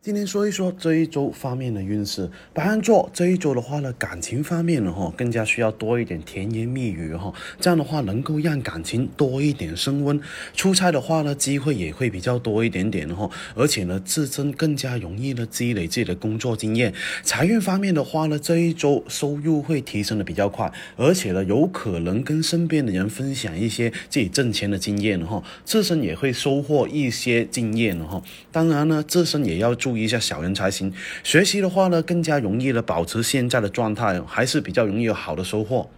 今天说一说这一周方面的运势。白羊座这一周的话呢，感情方面呢哈，更加需要多一点甜言蜜语哈，这样的话能够让感情多一点升温。出差的话呢，机会也会比较多一点点哈，而且呢，自身更加容易呢积累自己的工作经验。财运方面的话呢，这一周收入会提升的比较快，而且呢，有可能跟身边的人分享一些自己挣钱的经验哈，自身也会收获一些经验哈。当然呢，自身也要注意。一下小人才行。学习的话呢，更加容易的保持现在的状态，还是比较容易有好的收获。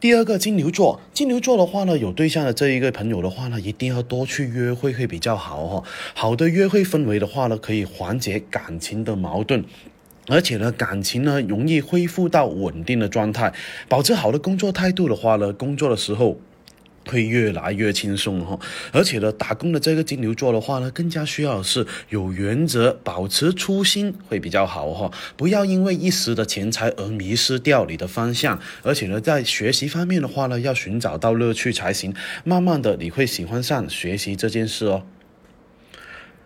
第二个金牛座，金牛座的话呢，有对象的这一个朋友的话呢，一定要多去约会会比较好哈。好的约会氛围的话呢，可以缓解感情的矛盾，而且呢，感情呢容易恢复到稳定的状态。保持好的工作态度的话呢，工作的时候。会越来越轻松哈，而且呢，打工的这个金牛座的话呢，更加需要是有原则，保持初心会比较好哈，不要因为一时的钱财而迷失掉你的方向。而且呢，在学习方面的话呢，要寻找到乐趣才行，慢慢的你会喜欢上学习这件事哦。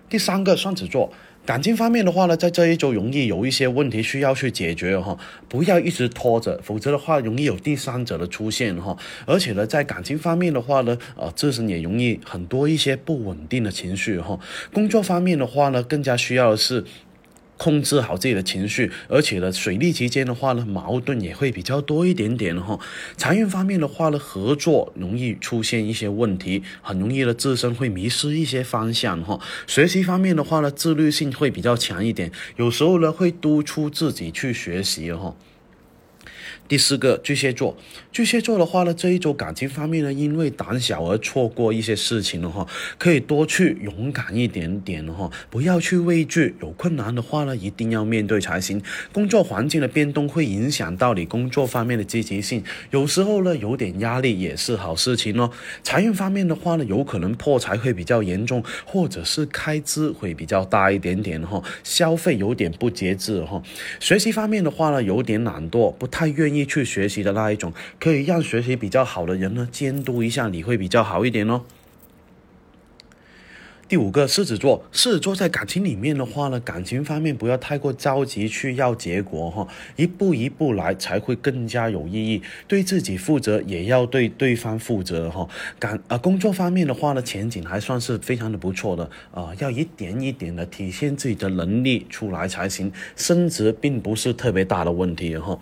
第三个双子座。感情方面的话呢，在这一周容易有一些问题需要去解决哈，不要一直拖着，否则的话容易有第三者的出现哈。而且呢，在感情方面的话呢，呃，自身也容易很多一些不稳定的情绪哈。工作方面的话呢，更加需要的是。控制好自己的情绪，而且呢，水逆期间的话呢，矛盾也会比较多一点点哈。财运方面的话呢，合作容易出现一些问题，很容易的自身会迷失一些方向哈。学习方面的话呢，自律性会比较强一点，有时候呢会督促自己去学习哈。第四个巨蟹座，巨蟹座的话呢，这一周感情方面呢，因为胆小而错过一些事情了哈，可以多去勇敢一点点哈，不要去畏惧，有困难的话呢，一定要面对才行。工作环境的变动会影响到你工作方面的积极性，有时候呢，有点压力也是好事情哦。财运方面的话呢，有可能破财会比较严重，或者是开支会比较大一点点哈，消费有点不节制哈。学习方面的话呢，有点懒惰，不太愿愿意。去学习的那一种，可以让学习比较好的人呢监督一下你会比较好一点哦。第五个狮子座，狮子座在感情里面的话呢，感情方面不要太过着急去要结果哈，一步一步来才会更加有意义。对自己负责，也要对对方负责哈。感啊，工作方面的话呢，前景还算是非常的不错的啊，要一点一点的体现自己的能力出来才行。升职并不是特别大的问题哈。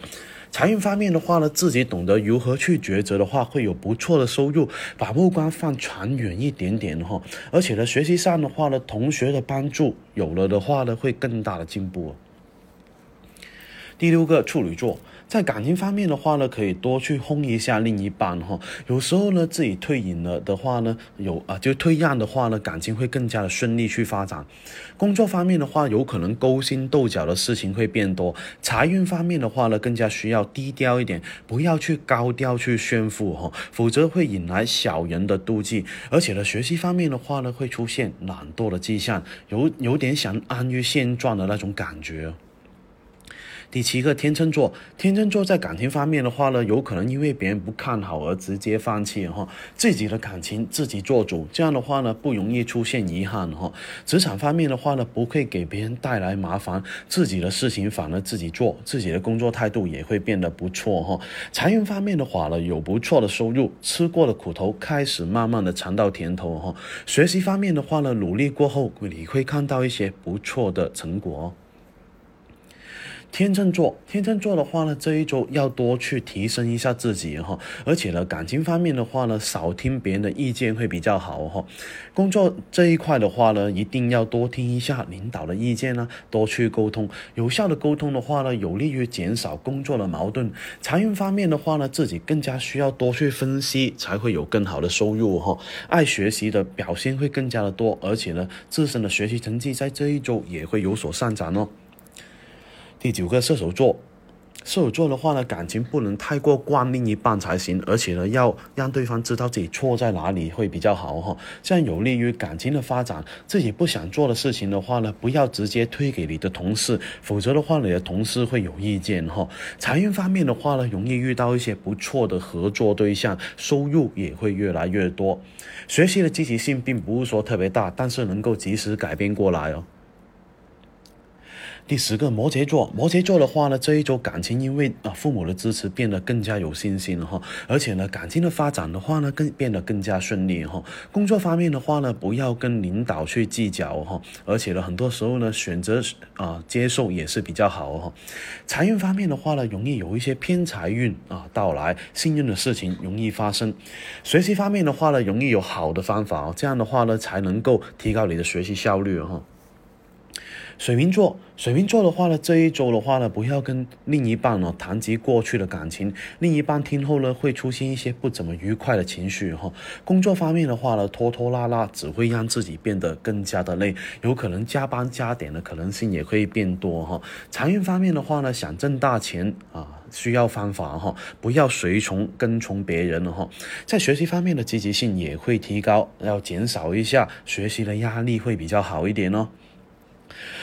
财运方面的话呢，自己懂得如何去抉择的话，会有不错的收入。把目光放长远一点点哈，而且呢，学习上的话呢，同学的帮助有了的话呢，会更大的进步。第六个处女座。在感情方面的话呢，可以多去哄一下另一半哈。有时候呢，自己退隐了的话呢，有啊，就退让的话呢，感情会更加的顺利去发展。工作方面的话，有可能勾心斗角的事情会变多。财运方面的话呢，更加需要低调一点，不要去高调去炫富哈，否则会引来小人的妒忌。而且呢，学习方面的话呢，会出现懒惰的迹象，有有点想安于现状的那种感觉。第七个天秤座，天秤座在感情方面的话呢，有可能因为别人不看好而直接放弃哈，自己的感情自己做主，这样的话呢，不容易出现遗憾哈。职场方面的话呢，不会给别人带来麻烦，自己的事情反而自己做，自己的工作态度也会变得不错哈。财运方面的话呢，有不错的收入，吃过的苦头开始慢慢的尝到甜头哈。学习方面的话呢，努力过后你会看到一些不错的成果。天秤座，天秤座的话呢，这一周要多去提升一下自己哈，而且呢，感情方面的话呢，少听别人的意见会比较好哈。工作这一块的话呢，一定要多听一下领导的意见呢，多去沟通。有效的沟通的话呢，有利于减少工作的矛盾。财运方面的话呢，自己更加需要多去分析，才会有更好的收入哈。爱学习的表现会更加的多，而且呢，自身的学习成绩在这一周也会有所上涨哦。第九个射手座，射手座的话呢，感情不能太过惯另一半才行，而且呢，要让对方知道自己错在哪里会比较好哈，这样有利于感情的发展。自己不想做的事情的话呢，不要直接推给你的同事，否则的话，你的同事会有意见哈。财运方面的话呢，容易遇到一些不错的合作对象，收入也会越来越多。学习的积极性并不是说特别大，但是能够及时改变过来哦。第十个摩羯座，摩羯座的话呢，这一周感情因为啊父母的支持变得更加有信心了哈，而且呢感情的发展的话呢更变得更加顺利哈。工作方面的话呢，不要跟领导去计较哈，而且呢很多时候呢选择啊接受也是比较好哈。财运方面的话呢，容易有一些偏财运啊到来，幸运的事情容易发生。学习方面的话呢，容易有好的方法哦，这样的话呢才能够提高你的学习效率哈。水瓶座，水瓶座的话呢，这一周的话呢，不要跟另一半呢谈及过去的感情，另一半听后呢会出现一些不怎么愉快的情绪哈。工作方面的话呢，拖拖拉拉只会让自己变得更加的累，有可能加班加点的可能性也会变多哈。财运方面的话呢，想挣大钱啊，需要方法哈，不要随从跟从别人了哈。在学习方面的积极性也会提高，要减少一下学习的压力会比较好一点哦。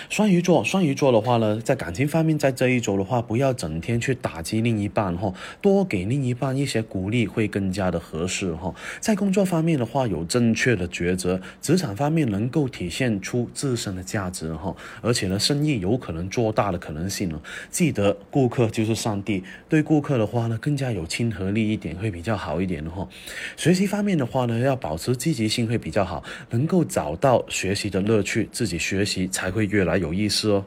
双鱼座，双鱼座的话呢，在感情方面，在这一周的话，不要整天去打击另一半哈，多给另一半一些鼓励会更加的合适哈。在工作方面的话，有正确的抉择，职场方面能够体现出自身的价值哈，而且呢，生意有可能做大的可能性呢。记得顾客就是上帝，对顾客的话呢，更加有亲和力一点会比较好一点哈。学习方面的话呢，要保持积极性会比较好，能够找到学习的乐趣，自己学习才会。越来有意思哦。